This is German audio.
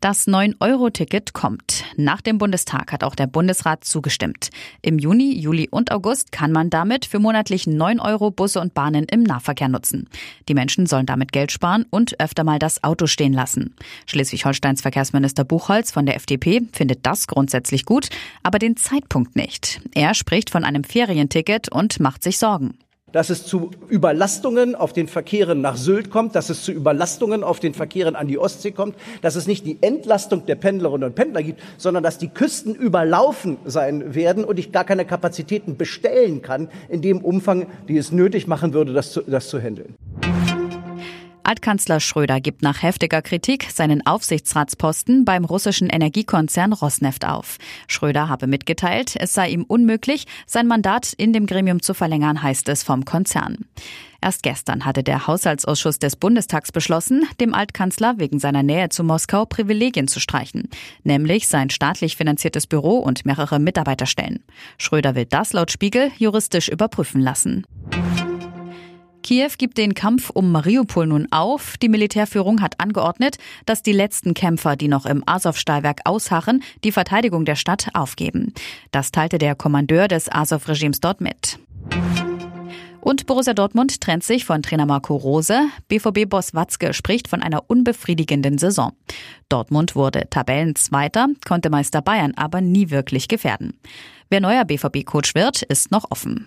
Das 9-Euro-Ticket kommt. Nach dem Bundestag hat auch der Bundesrat zugestimmt. Im Juni, Juli und August kann man damit für monatlich 9 Euro Busse und Bahnen im Nahverkehr nutzen. Die Menschen sollen damit Geld sparen und öfter mal das Auto stehen lassen. Schleswig-Holsteins Verkehrsminister Buchholz von der FDP findet das grundsätzlich gut, aber den Zeitpunkt nicht. Er spricht von einem Ferienticket und macht sich Sorgen dass es zu Überlastungen auf den Verkehren nach Sylt kommt, dass es zu Überlastungen auf den Verkehren an die Ostsee kommt, dass es nicht die Entlastung der Pendlerinnen und Pendler gibt, sondern dass die Küsten überlaufen sein werden und ich gar keine Kapazitäten bestellen kann in dem Umfang, die es nötig machen würde, das zu, das zu handeln. Altkanzler Schröder gibt nach heftiger Kritik seinen Aufsichtsratsposten beim russischen Energiekonzern Rosneft auf. Schröder habe mitgeteilt, es sei ihm unmöglich, sein Mandat in dem Gremium zu verlängern, heißt es vom Konzern. Erst gestern hatte der Haushaltsausschuss des Bundestags beschlossen, dem Altkanzler wegen seiner Nähe zu Moskau Privilegien zu streichen, nämlich sein staatlich finanziertes Büro und mehrere Mitarbeiterstellen. Schröder will das laut Spiegel juristisch überprüfen lassen. Kiew gibt den Kampf um Mariupol nun auf. Die Militärführung hat angeordnet, dass die letzten Kämpfer, die noch im Azov-Stahlwerk ausharren, die Verteidigung der Stadt aufgeben. Das teilte der Kommandeur des Azov-Regimes dort mit. Und Borussia Dortmund trennt sich von Trainer Marco Rose. BVB-Boss Watzke spricht von einer unbefriedigenden Saison. Dortmund wurde Tabellenzweiter, konnte Meister Bayern aber nie wirklich gefährden. Wer neuer BVB-Coach wird, ist noch offen.